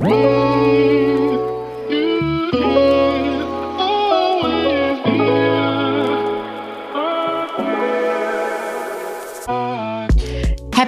Whoa!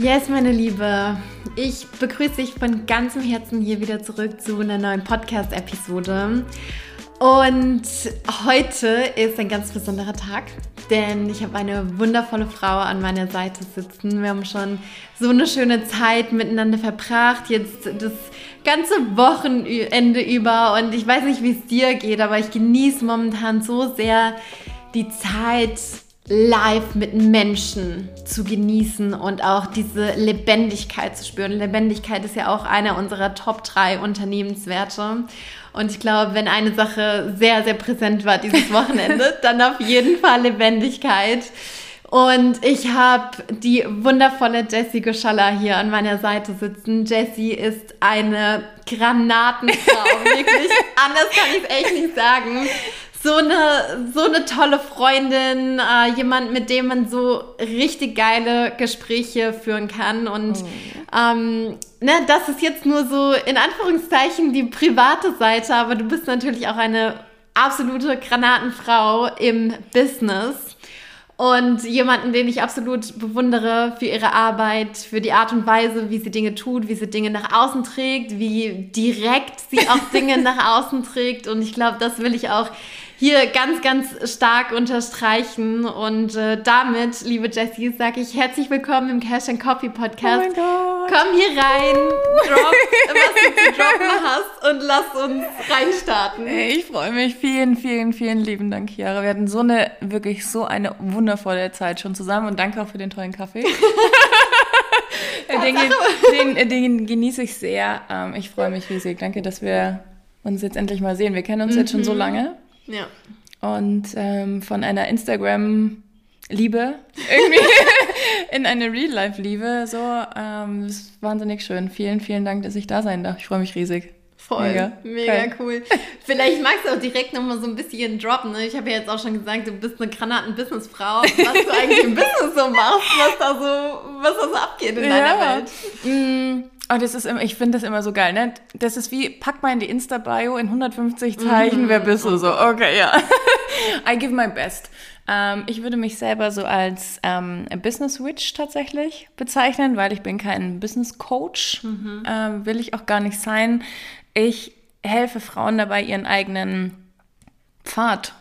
Yes, meine Liebe. Ich begrüße dich von ganzem Herzen hier wieder zurück zu einer neuen Podcast-Episode. Und heute ist ein ganz besonderer Tag, denn ich habe eine wundervolle Frau an meiner Seite sitzen. Wir haben schon so eine schöne Zeit miteinander verbracht, jetzt das ganze Wochenende über. Und ich weiß nicht, wie es dir geht, aber ich genieße momentan so sehr die Zeit live mit Menschen zu genießen und auch diese Lebendigkeit zu spüren. Lebendigkeit ist ja auch einer unserer Top 3 Unternehmenswerte. Und ich glaube, wenn eine Sache sehr, sehr präsent war dieses Wochenende, dann auf jeden Fall Lebendigkeit. Und ich habe die wundervolle Jessie Goschalla hier an meiner Seite sitzen. Jessie ist eine Granatenfrau, wirklich. Anders kann ich es echt nicht sagen so eine, so eine tolle Freundin, äh, jemand, mit dem man so richtig geile Gespräche führen kann. Und oh. ähm, ne, das ist jetzt nur so in Anführungszeichen die private Seite, aber du bist natürlich auch eine absolute Granatenfrau im Business. Und jemanden, den ich absolut bewundere für ihre Arbeit, für die Art und Weise, wie sie Dinge tut, wie sie Dinge nach außen trägt, wie direkt sie auch Dinge nach außen trägt. Und ich glaube, das will ich auch hier ganz, ganz stark unterstreichen. Und äh, damit, liebe Jessie, sage ich herzlich willkommen im Cash and Coffee Podcast. Oh mein Gott. Komm hier rein, drop, was du zu droppen hast und lass uns reinstarten. Ich freue mich. Vielen, vielen, vielen lieben Dank, Chiara. Wir hatten so eine, wirklich so eine wundervolle Zeit schon zusammen und danke auch für den tollen Kaffee. den, den, den, genieße ich sehr. Ähm, ich freue mich riesig. Danke, dass wir uns jetzt endlich mal sehen. Wir kennen uns mhm. jetzt schon so lange. Ja. Und ähm, von einer Instagram-Liebe irgendwie in eine Real-Life-Liebe. So, ähm, das ist wahnsinnig schön. Vielen, vielen Dank, dass ich da sein darf. Ich freue mich riesig. Voll, mega, mega cool. Vielleicht magst du auch direkt nochmal so ein bisschen droppen. Ne? Ich habe ja jetzt auch schon gesagt, du bist eine Granaten-Businessfrau. Was du eigentlich im Business so machst, was da so, was da so abgeht in ja. deiner Welt. Mm. Oh, das ist immer, ich finde das immer so geil, ne? Das ist wie, pack mal in die Insta-Bio in 150 Zeichen, mhm. wer bist du so? Okay, ja. I give my best. Ähm, ich würde mich selber so als ähm, Business Witch tatsächlich bezeichnen, weil ich bin kein Business Coach, mhm. ähm, will ich auch gar nicht sein. Ich helfe Frauen dabei, ihren eigenen Pfad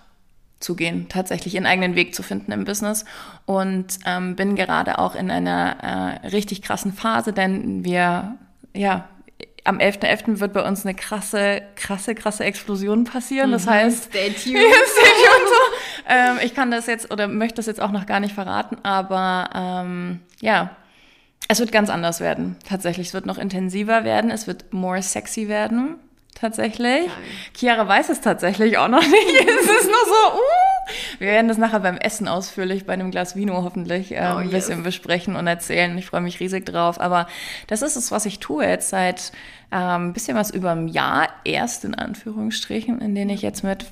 zu gehen, tatsächlich ihren eigenen Weg zu finden im Business und ähm, bin gerade auch in einer äh, richtig krassen Phase, denn wir, ja, am 11.11. .11. wird bei uns eine krasse, krasse, krasse Explosion passieren. Das mhm. heißt, stay tuned. stay tuned so. ähm, ich kann das jetzt oder möchte das jetzt auch noch gar nicht verraten, aber ähm, ja, es wird ganz anders werden. Tatsächlich, es wird noch intensiver werden, es wird more sexy werden tatsächlich. Nein. Chiara weiß es tatsächlich auch noch nicht. es ist nur so, uh. Wir werden das nachher beim Essen ausführlich bei einem Glas Vino hoffentlich äh, oh, ein bisschen yes. besprechen und erzählen. Ich freue mich riesig drauf. Aber das ist es, was ich tue jetzt seit ähm, ein bisschen was über einem Jahr erst in Anführungsstrichen, in denen ich jetzt mit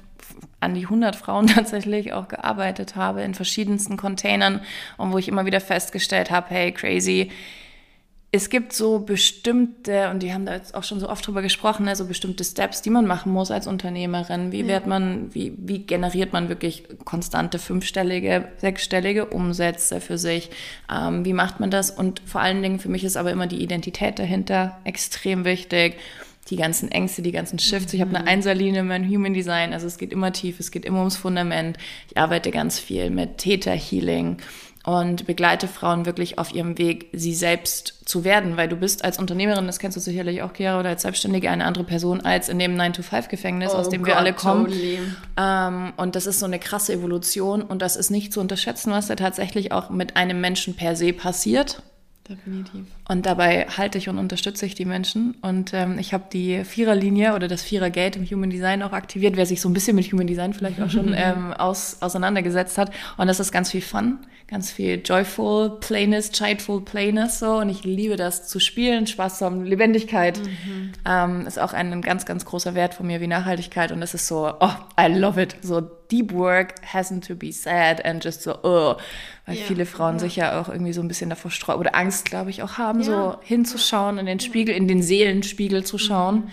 an die 100 Frauen tatsächlich auch gearbeitet habe in verschiedensten Containern und wo ich immer wieder festgestellt habe, hey, crazy, es gibt so bestimmte, und die haben da jetzt auch schon so oft drüber gesprochen, ne, so bestimmte Steps, die man machen muss als Unternehmerin. Wie wird man, wie, wie generiert man wirklich konstante fünfstellige, sechsstellige Umsätze für sich? Ähm, wie macht man das? Und vor allen Dingen für mich ist aber immer die Identität dahinter extrem wichtig. Die ganzen Ängste, die ganzen Shifts. Ich habe eine mhm. Einserlinie in meinem Human Design. Also es geht immer tief, es geht immer ums Fundament. Ich arbeite ganz viel mit Theta Healing und begleite Frauen wirklich auf ihrem Weg, sie selbst zu werden, weil du bist als Unternehmerin, das kennst du sicherlich auch, Chiara, oder als Selbstständige eine andere Person als in dem 9-to-5-Gefängnis, oh aus dem Gott, wir alle kommen. Totally. Ähm, und das ist so eine krasse Evolution und das ist nicht zu unterschätzen, was da tatsächlich auch mit einem Menschen per se passiert. Definitiv. Und dabei halte ich und unterstütze ich die Menschen. Und ähm, ich habe die Viererlinie oder das Vierergate im Human Design auch aktiviert, wer sich so ein bisschen mit Human Design vielleicht auch schon ähm, aus, auseinandergesetzt hat. Und das ist ganz viel Fun, ganz viel Joyful Playness, Childful Playness so. Und ich liebe das zu spielen, Spaß zu haben, Lebendigkeit mhm. ähm, ist auch ein ganz, ganz großer Wert von mir wie Nachhaltigkeit. Und das ist so, oh, I love it. So deep work hasn't to be sad and just so, oh. Weil ja, viele Frauen ja. sich ja auch irgendwie so ein bisschen davor streuen oder Angst, glaube ich, auch haben, ja. so hinzuschauen, in den Spiegel, in den Seelenspiegel zu schauen. Mhm.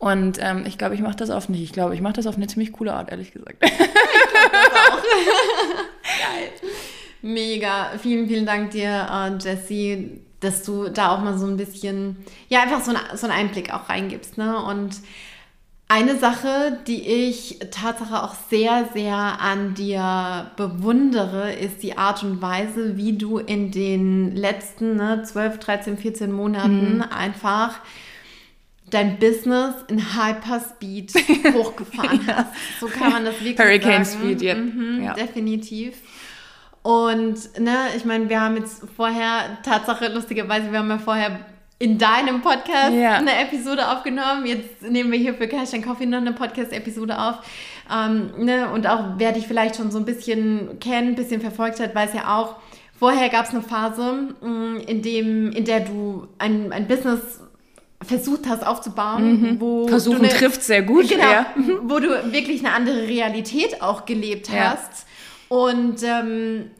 Und ähm, ich glaube, ich mache das auf nicht. Ich glaube, ich mache das auf eine ziemlich coole Art, ehrlich gesagt. Ich glaube das auch. Geil. Mega. Vielen, vielen Dank dir, uh, Jessie, dass du da auch mal so ein bisschen, ja, einfach so, ein, so einen Einblick auch reingibst. Ne? Und eine Sache, die ich Tatsache auch sehr, sehr an dir bewundere, ist die Art und Weise, wie du in den letzten ne, 12, 13, 14 Monaten mhm. einfach dein Business in Hyperspeed hochgefahren ja. hast. So kann man das wirklich Hurricane sagen. Speed, yeah. mhm, ja. Definitiv. Und ne, ich meine, wir haben jetzt vorher, Tatsache, lustigerweise, wir haben ja vorher in deinem Podcast ja. eine Episode aufgenommen. Jetzt nehmen wir hier für Cash and Coffee noch eine Podcast-Episode auf. Ähm, ne? Und auch wer dich vielleicht schon so ein bisschen kennt, ein bisschen verfolgt hat, weiß ja auch, vorher gab es eine Phase, mm, in, dem, in der du ein, ein Business versucht hast aufzubauen, mhm. wo versuchen eine, trifft sehr gut, genau, ja. wo du wirklich eine andere Realität auch gelebt hast. Ja. Und ähm,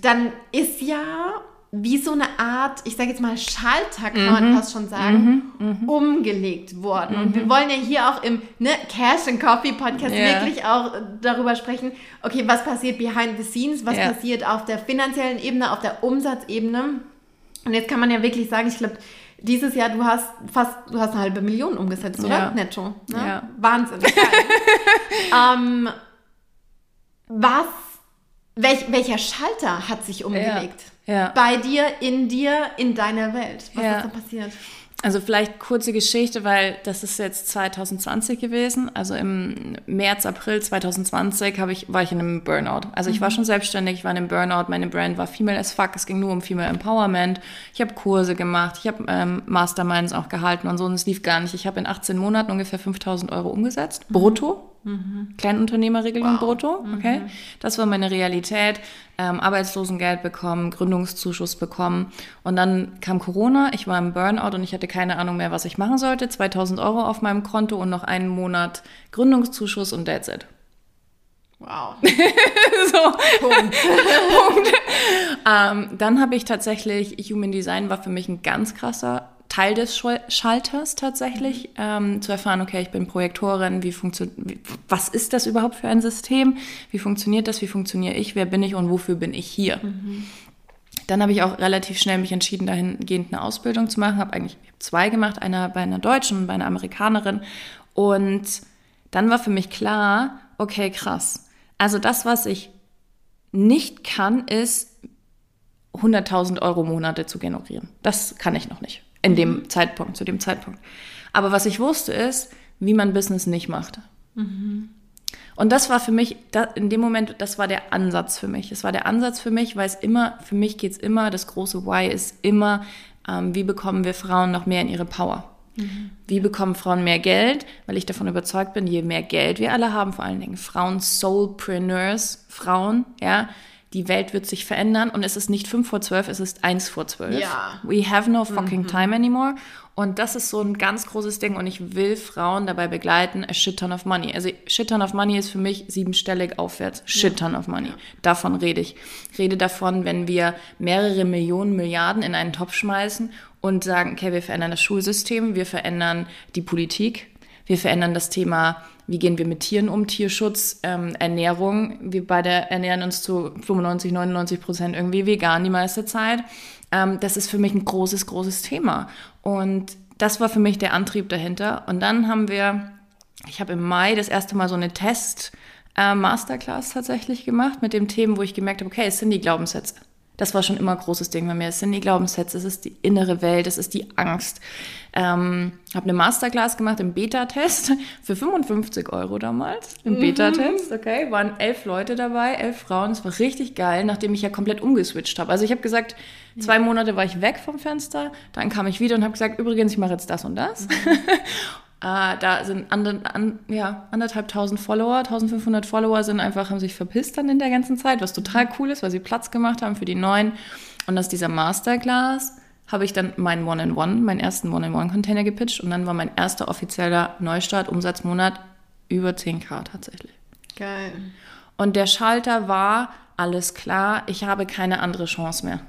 dann ist ja wie so eine Art, ich sage jetzt mal Schalter, kann man mhm. fast schon sagen, mhm. mhm. umgelegt worden. Und wir mhm. wollen ja hier auch im ne, Cash and Coffee Podcast yeah. wirklich auch darüber sprechen, okay, was passiert behind the scenes, was yeah. passiert auf der finanziellen Ebene, auf der Umsatzebene. Und jetzt kann man ja wirklich sagen, ich glaube, dieses Jahr, du hast fast, du hast eine halbe Million umgesetzt, oder? Ja. Netto. Ne? Ja. Wahnsinn. ähm, was, welch, welcher Schalter hat sich umgelegt? Ja ja. bei dir, in dir, in deiner Welt. Was ja. ist da passiert? Also vielleicht kurze Geschichte, weil das ist jetzt 2020 gewesen. Also im März, April 2020 ich, war ich in einem Burnout. Also ich war mhm. schon selbstständig, ich war in einem Burnout. Meine Brand war Female as Fuck. Es ging nur um Female Empowerment. Ich habe Kurse gemacht, ich habe ähm, Masterminds auch gehalten und so. Und es lief gar nicht. Ich habe in 18 Monaten ungefähr 5000 Euro umgesetzt, mhm. brutto. Mhm. Kleinunternehmerregelung wow. brutto, okay? Mhm. Das war meine Realität. Ähm, Arbeitslosengeld bekommen, Gründungszuschuss bekommen. Und dann kam Corona, ich war im Burnout und ich hatte keine Ahnung mehr, was ich machen sollte. 2000 Euro auf meinem Konto und noch einen Monat Gründungszuschuss und that's it. Wow. so. Punkt. Punkt. Ähm, dann habe ich tatsächlich, Human Design war für mich ein ganz krasser Teil des Schalters tatsächlich, mhm. ähm, zu erfahren, okay, ich bin Projektorin, wie funktioniert, was ist das überhaupt für ein System? Wie funktioniert das? Wie funktioniere ich? Wer bin ich und wofür bin ich hier? Mhm. Dann habe ich auch relativ schnell mich entschieden, dahingehend eine Ausbildung zu machen. Habe eigentlich zwei gemacht, einer bei einer Deutschen und bei einer Amerikanerin. Und dann war für mich klar, okay, krass. Also das, was ich nicht kann, ist 100.000 Euro Monate zu generieren. Das kann ich noch nicht in dem mhm. Zeitpunkt, zu dem Zeitpunkt. Aber was ich wusste ist, wie man Business nicht macht. Mhm. Und das war für mich, in dem Moment, das war der Ansatz für mich. Es war der Ansatz für mich, weil es immer, für mich geht es immer, das große Why ist immer, ähm, wie bekommen wir Frauen noch mehr in ihre Power? Mhm. Wie bekommen Frauen mehr Geld? Weil ich davon überzeugt bin, je mehr Geld wir alle haben, vor allen Dingen Frauen, Soulpreneurs, Frauen, ja, die Welt wird sich verändern und es ist nicht 5 vor 12, es ist 1 vor 12. Ja. We have no fucking mhm. time anymore. Und das ist so ein ganz großes Ding und ich will Frauen dabei begleiten, a shit ton of money. Also shit ton of money ist für mich siebenstellig aufwärts. Shit ton of money. Davon rede ich. Rede davon, wenn wir mehrere Millionen, Milliarden in einen Topf schmeißen und sagen, okay, wir verändern das Schulsystem, wir verändern die Politik, wir verändern das Thema wie gehen wir mit Tieren um, Tierschutz, ähm, Ernährung. Wir beide ernähren uns zu 95, 99 Prozent irgendwie vegan die meiste Zeit. Ähm, das ist für mich ein großes, großes Thema. Und das war für mich der Antrieb dahinter. Und dann haben wir, ich habe im Mai das erste Mal so eine Test- äh, Masterclass tatsächlich gemacht mit dem Themen, wo ich gemerkt habe, okay, es sind die Glaubenssätze. Das war schon immer ein großes Ding bei mir. Es sind die Glaubenssätze, es ist die innere Welt, es ist die Angst. Ähm, habe eine Masterclass gemacht im Beta-Test für 55 Euro damals. Im Beta-Test, okay. Waren elf Leute dabei, elf Frauen. Es war richtig geil, nachdem ich ja komplett umgeswitcht habe. Also ich habe gesagt, zwei Monate war ich weg vom Fenster. Dann kam ich wieder und habe gesagt, übrigens, ich mache jetzt das und das. Äh, da sind ander, an, ja, anderthalb tausend Follower, 1500 Follower sind einfach, haben sich verpisst dann in der ganzen Zeit, was total cool ist, weil sie Platz gemacht haben für die neuen. Und aus dieser Masterclass habe ich dann meinen One-in-One, meinen ersten One-in-One-Container gepitcht und dann war mein erster offizieller Neustart, Umsatzmonat über 10k tatsächlich. Geil. Und der Schalter war, alles klar, ich habe keine andere Chance mehr.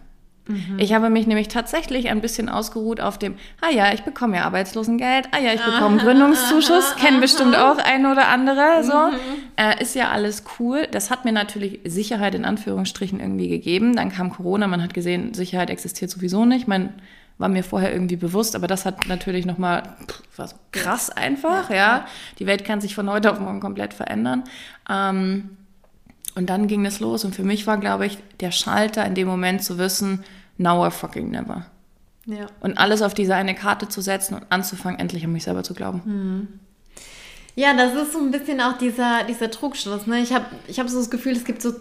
Ich habe mich nämlich tatsächlich ein bisschen ausgeruht auf dem, ah ja, ich bekomme ja Arbeitslosengeld, ah ja, ich bekomme Gründungszuschuss, kennen bestimmt auch ein oder andere, so. Äh, ist ja alles cool. Das hat mir natürlich Sicherheit in Anführungsstrichen irgendwie gegeben. Dann kam Corona, man hat gesehen, Sicherheit existiert sowieso nicht. Man war mir vorher irgendwie bewusst, aber das hat natürlich nochmal, war so krass einfach, ja. Die Welt kann sich von heute auf morgen komplett verändern. Ähm, und dann ging es los und für mich war, glaube ich, der Schalter in dem Moment zu wissen, now or fucking never. Ja. Und alles auf diese eine Karte zu setzen und anzufangen, endlich an mich selber zu glauben. Ja, das ist so ein bisschen auch dieser, dieser Trugschluss. Ne? Ich habe ich hab so das Gefühl, es gibt so,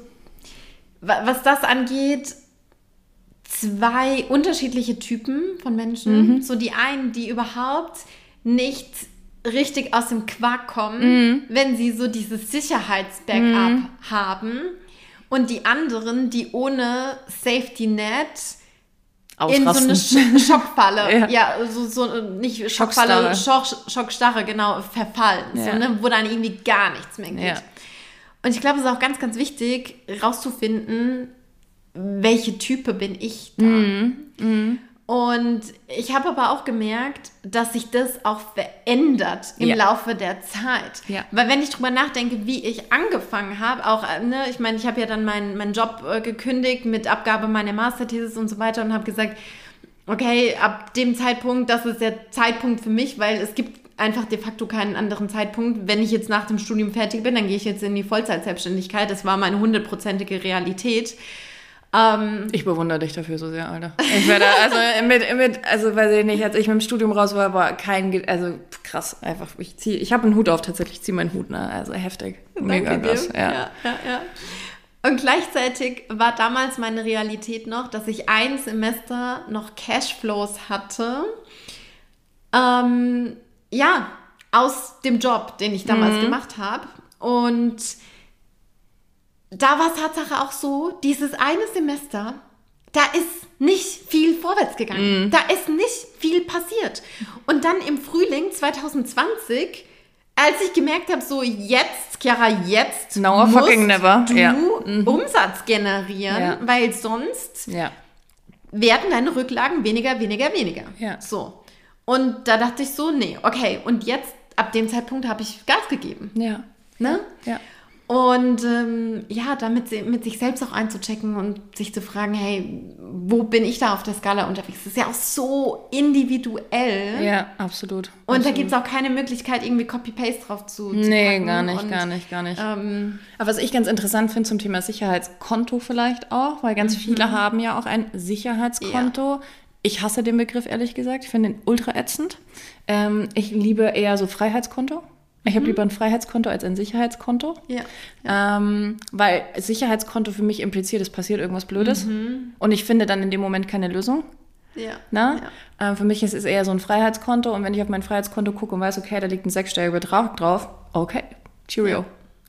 wa- was das angeht, zwei unterschiedliche Typen von Menschen. So die einen, die überhaupt nicht richtig aus dem Quark kommen, wenn sie so dieses Sicherheitsbackup haben. Und die anderen, die ohne Safety Net in so eine Sch Schockfalle, Ja. ja, so, so nicht Schockfalle, Schockstarre. Schock, Schockstarre, genau, verfallen, Ja. so, ne, wo dann irgendwie gar nichts mehr geht. Ja. Und ich glaube, es ist auch ganz, ganz wichtig, rauszufinden, welche Type bin ich da. Mhm. Und ich habe aber auch gemerkt, dass sich das auch verändert im Ja. Laufe der Zeit. Ja. Weil wenn ich drüber nachdenke, wie ich angefangen habe, auch, äh, ne, ich meine, ich habe ja dann meinen meinen Job äh, gekündigt mit Abgabe meiner Masterthesis und so weiter und habe gesagt, okay, ab dem Zeitpunkt, das ist der Zeitpunkt für mich, weil es gibt einfach de facto keinen anderen Zeitpunkt. Wenn ich jetzt nach dem Studium fertig bin, dann gehe ich jetzt in die Vollzeitselbstständigkeit. Das war meine hundertprozentige Realität. Ähm, Ich bewundere dich dafür so sehr, Alter. Ich werde, also mit, mit, also weiß ich nicht, als ich mit dem Studium raus war, war kein, also krass, einfach, ich ziehe, ich habe einen Hut auf tatsächlich, ich ziehe meinen Hut, ne, also heftig, mega Danke krass, dir. ja. ja, ja, ja. Und gleichzeitig war damals meine Realität noch, dass ich ein Semester noch Cashflows hatte. Ähm, ja, aus dem Job, den ich damals gemacht habe. Und da war es Tatsache auch so, dieses eine Semester, da ist nicht viel vorwärts gegangen. Da ist nicht viel passiert. Und dann im Frühling 2020, als ich gemerkt habe, so jetzt, Chiara, jetzt or musst fucking never. du Ja. Umsatz generieren, Ja. weil sonst Ja. werden deine Rücklagen weniger, weniger, weniger. Ja. So. Und da dachte ich so, nee, okay. Und jetzt, ab dem Zeitpunkt, habe ich Gas gegeben. Ja. Ne? Ja. Und ähm, ja, damit sie- mit sich selbst auch einzuchecken und sich zu fragen, hey, wo bin ich da auf der Skala unterwegs? Das ist ja auch so individuell. Ja, absolut. Und da absolut. gibt es auch keine Möglichkeit, irgendwie Copy-Paste drauf zu, zu Nee, gar nicht, und, gar nicht, gar nicht. Ähm, Aber was ich ganz interessant finde zum Thema Sicherheitskonto vielleicht auch, weil Mhm. ganz viele haben ja auch ein Sicherheitskonto. Ich hasse den Begriff ehrlich gesagt. Ich finde ihn ultra ätzend. Ähm, ich liebe eher so Freiheitskonto. Ich Mhm. habe lieber ein Freiheitskonto als ein Sicherheitskonto. ja. Ähm, weil Sicherheitskonto für mich impliziert, es passiert irgendwas Blödes. Und ich finde dann in dem Moment keine Lösung. Ja. Na? Ja. Ähm, für mich ist es eher so ein Freiheitskonto und wenn ich auf mein Freiheitskonto gucke und weiß, okay, da liegt ein sechsstelliger Betrag drauf, okay, Cheerio. Ja.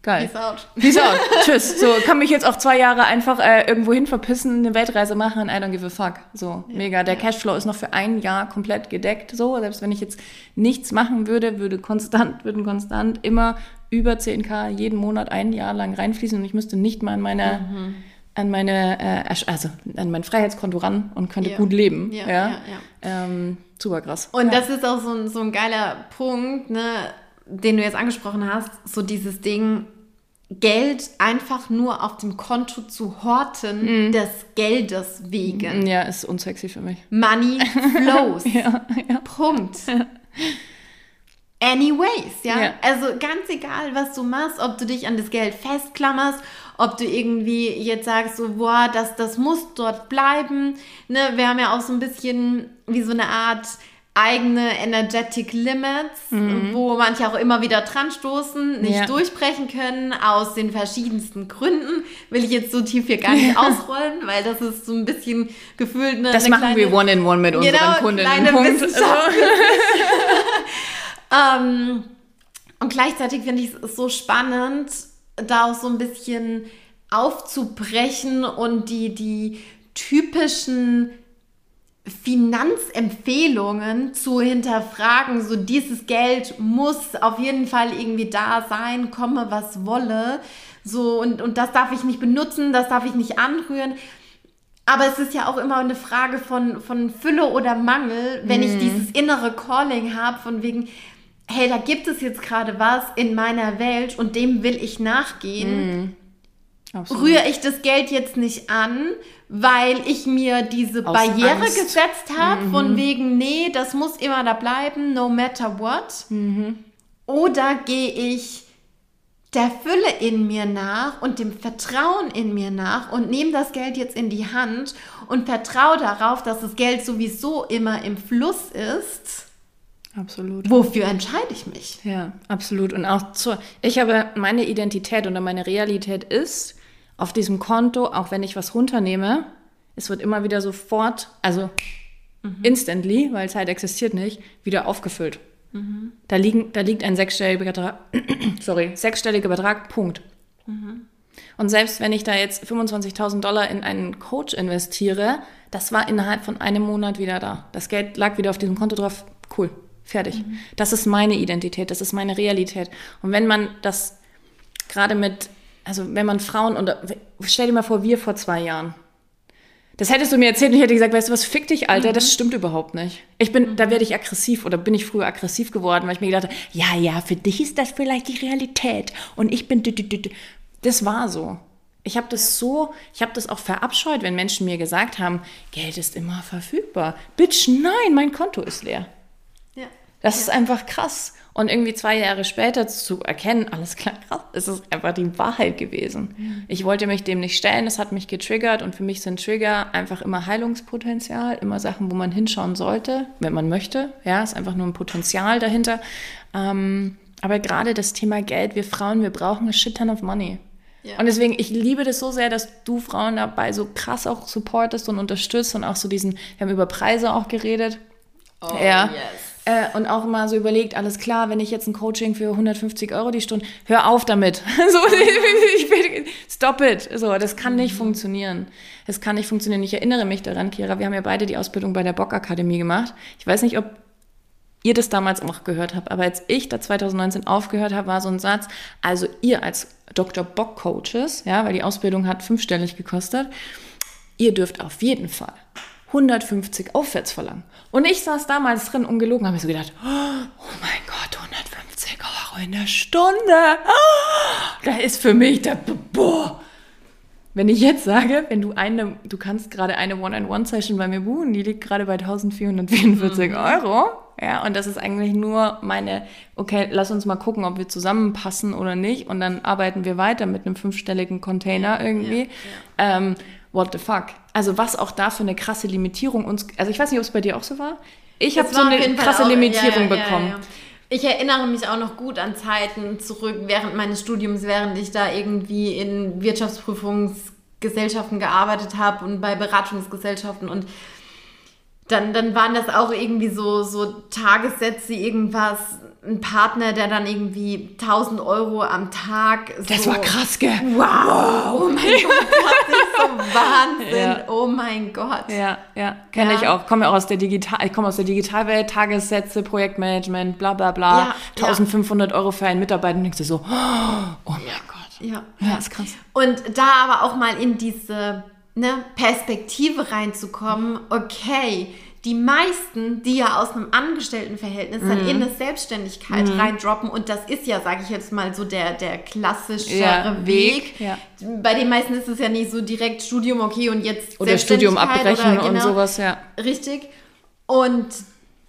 Geil. Peace out. Peace out. Tschüss. So, kann mich jetzt auch zwei Jahre einfach äh, irgendwo hin verpissen, eine Weltreise machen, I don't give a fuck. So, mega. Der Cashflow ist noch für ein Jahr komplett gedeckt. So, selbst wenn ich jetzt nichts machen würde, würde konstant, würden konstant immer über 10k jeden Monat ein Jahr lang reinfließen und ich müsste nicht mal an meine, Mhm. an meine, äh, also an mein Freiheitskonto ran und könnte Ja. gut leben. Ja, Ja, ja, ja. Ähm, super krass. Und ja. das ist auch so ein, so ein geiler Punkt, ne, den du jetzt angesprochen hast, so dieses Ding, Geld einfach nur auf dem Konto zu horten, des Geldes wegen. ja, ist unsexy für mich. Money flows. Ja, ja. Punkt. anyways, ja? Ja. Also ganz egal, was du machst, ob du dich an das Geld festklammerst, ob du irgendwie jetzt sagst, so, boah, das, das muss dort bleiben. Ne? Wir haben ja auch so ein bisschen wie so eine Art eigene Energetic Limits, wo manche auch immer wieder dran stoßen, nicht Ja. durchbrechen können, aus den verschiedensten Gründen. Will ich jetzt so tief hier gar nicht ausrollen, weil das ist so ein bisschen gefühlt eine Das eine machen wir kleine- one-in-one mit unseren Genau, Kundinnen. kleine Punkt. Wissenschaft. ähm, und gleichzeitig finde ich es so spannend, da auch so ein bisschen aufzubrechen und die, die typischen Finanzempfehlungen zu hinterfragen. So dieses Geld muss auf jeden Fall irgendwie da sein, komme was wolle. So und, und das darf ich nicht benutzen, das darf ich nicht anrühren. Aber es ist ja auch immer eine Frage von, von Fülle oder Mangel, wenn ich dieses innere Calling habe, von wegen, hey, da gibt es jetzt gerade was in meiner Welt und dem will ich nachgehen. Absolut. Rühre ich das Geld jetzt nicht an, weil ich mir diese Aus Barriere Angst. gesetzt habe, von wegen, nee, das muss immer da bleiben, no matter what. Oder gehe ich der Fülle in mir nach und dem Vertrauen in mir nach und nehme das Geld jetzt in die Hand und vertraue darauf, dass das Geld sowieso immer im Fluss ist. Absolut. Wofür entscheide ich mich? Ja, absolut. Und auch zur, ich habe meine Identität oder meine Realität ist, auf diesem Konto, auch wenn ich was runternehme, es wird immer wieder sofort, also instantly, weil Zeit existiert nicht, wieder aufgefüllt. Da, liegen, da liegt ein sechsstelliger Betrag, sorry, sechsstelliger Betrag, Punkt. Und selbst wenn ich da jetzt 25.000 Dollar in einen Coach investiere, das war innerhalb von einem Monat wieder da. Das Geld lag wieder auf diesem Konto drauf. Cool, fertig. Das ist meine Identität, das ist meine Realität. Und wenn man das gerade mit, also wenn man Frauen, und stell dir mal vor, wir vor zwei Jahren. Das hättest du mir erzählt und ich hätte gesagt, weißt du was, fick dich, Alter, das stimmt überhaupt nicht. Ich bin, da werde ich aggressiv oder bin ich früher aggressiv geworden, weil ich mir gedacht habe, ja, ja, für dich ist das vielleicht die Realität und ich bin, das war so. Ich habe das so, ich habe das auch verabscheut, wenn Menschen mir gesagt haben, Geld ist immer verfügbar. Bitch, nein, mein Konto ist leer. Ja. Das ist einfach krass. Und irgendwie zwei Jahre später zu erkennen, alles klar, krass, es ist einfach die Wahrheit gewesen. Ich wollte mich dem nicht stellen, es hat mich getriggert und für mich sind Trigger einfach immer Heilungspotenzial, immer Sachen, wo man hinschauen sollte, wenn man möchte. Ja, ist einfach nur ein Potenzial dahinter. Ähm, aber gerade das Thema Geld, wir Frauen, wir brauchen a shit ton of money. Ja. Und deswegen, ich liebe das so sehr, dass du Frauen dabei so krass auch supportest und unterstützt und auch so diesen, wir haben über Preise auch geredet. Oh, ja. yes. Äh, und auch mal so überlegt, alles klar, wenn ich jetzt ein Coaching für 150 Euro die Stunde, hör auf damit. so, ich bin, stop it. So, das kann nicht funktionieren. Das kann nicht funktionieren. Ich erinnere mich daran, Kira, wir haben ja beide die Ausbildung bei der Bock Akademie gemacht. Ich weiß nicht, ob ihr das damals auch gehört habt, aber als ich da 2019 aufgehört habe, war so ein Satz, also ihr als Dr. Bock Coaches, ja, weil die Ausbildung hat fünfstellig gekostet, ihr dürft auf jeden Fall 150 aufwärts verlangen. Und ich saß damals drin, ungelogen, habe mir so gedacht, oh mein Gott, 150 Euro in der Stunde. Da ist für mich der, boah. Wenn ich jetzt sage, wenn du eine, du kannst gerade eine One-on-One-Session bei mir buchen, die liegt gerade bei 1444 Euro. Ja, und das ist eigentlich nur meine, okay, lass uns mal gucken, ob wir zusammenpassen oder nicht. Und dann arbeiten wir weiter mit einem fünfstelligen Container irgendwie. Ähm, what the fuck? Also was auch da für eine krasse Limitierung uns, also ich weiß nicht, ob es bei dir auch so war. Ich habe so eine krasse auch- Limitierung ja, ja, bekommen. Ja, ja. Ich erinnere mich auch noch gut an Zeiten zurück während meines Studiums, während ich da irgendwie in Wirtschaftsprüfungsgesellschaften gearbeitet habe und bei Beratungsgesellschaften und dann, dann waren das auch irgendwie so, so Tagessätze, irgendwas, ein Partner, der dann irgendwie 1000 Euro am Tag. Das so, war krass, gell? Wow, oh mein Gott, das ist so Wahnsinn, Ja. oh mein Gott. Ja, ja, kenne Ja. ich auch. Komme aus der Digital, ich komme aus der Digitalwelt, Tagessätze, Projektmanagement, bla bla bla. Ja, 1500 Euro für einen Mitarbeiter und denkst dir so, oh mein Gott. Ja, Ja, ist krass. Und da aber auch mal in diese ne, Perspektive reinzukommen, okay, die meisten, die ja aus einem Angestelltenverhältnis dann Mhm. in eine Selbstständigkeit reindroppen, und das ist ja, sage ich jetzt mal, so der, der klassischere Ja, Weg. Ja. Bei den meisten ist es ja nicht so direkt Studium, okay, und jetzt Oder Studium abbrechen oder, und genau. sowas, ja. Richtig. Und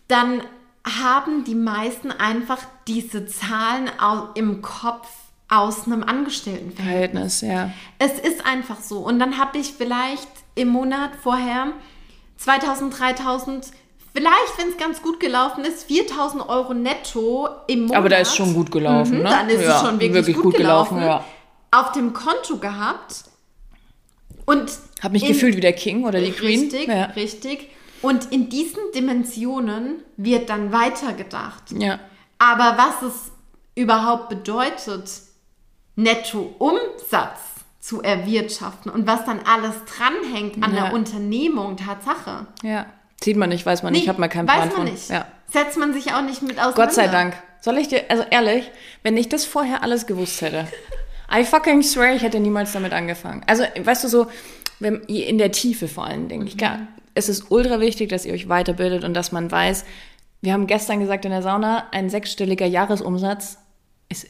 dann haben die meisten einfach diese Zahlen im Kopf aus einem Angestelltenverhältnis. Verhältnis, ja. Es ist einfach so. Und dann habe ich vielleicht im Monat vorher 2000, 3000, vielleicht, wenn es ganz gut gelaufen ist, 4000 Euro netto im Monat. Aber da ist schon gut gelaufen, Mhm, ne? Dann ist Ja, es schon wirklich, gut, gelaufen. ja. Auf dem Konto gehabt. Und Hab mich in- gefühlt wie der King oder die Queen. Richtig, Ja. richtig. Und in diesen Dimensionen wird dann weitergedacht. ja. Aber was es überhaupt bedeutet, Nettoumsatz zu erwirtschaften und was dann alles dranhängt an Ja. der Unternehmung, Tatsache. Ja. Sieht man nicht, weiß man nicht, Nee, hat man keinen weiß Plan man von. nicht. Ja. Setzt man sich auch nicht mit auseinander. Gott sei Dank. Soll ich dir, also ehrlich, wenn ich das vorher alles gewusst hätte, I fucking swear, ich hätte niemals damit angefangen. Also, weißt du, so, wenn, in der Tiefe vor allen Dingen. Ich kann, es ist ultra wichtig, dass ihr euch weiterbildet und dass man weiß, wir haben gestern gesagt in der Sauna, ein sechsstelliger Jahresumsatz ist,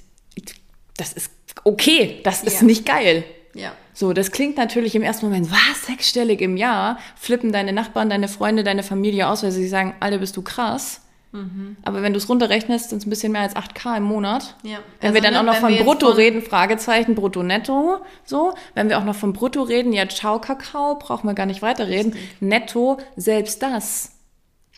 das ist okay, das ist Ja. nicht geil. Ja. So, das klingt natürlich im ersten Moment, was, sechsstellig im Jahr? Flippen deine Nachbarn, deine Freunde, deine Familie aus, weil sie sagen, Alter, bist du krass. Mhm. Aber wenn du es runterrechnest, sind es ein bisschen mehr als 8k im Monat. Ja. Wenn Also, wir dann ne, auch noch von Brutto von- reden, Fragezeichen, Brutto, Netto, so. Wenn wir auch noch von Brutto reden, ja, ciao, Kakao, brauchen wir gar nicht weiterreden. Netto, selbst das.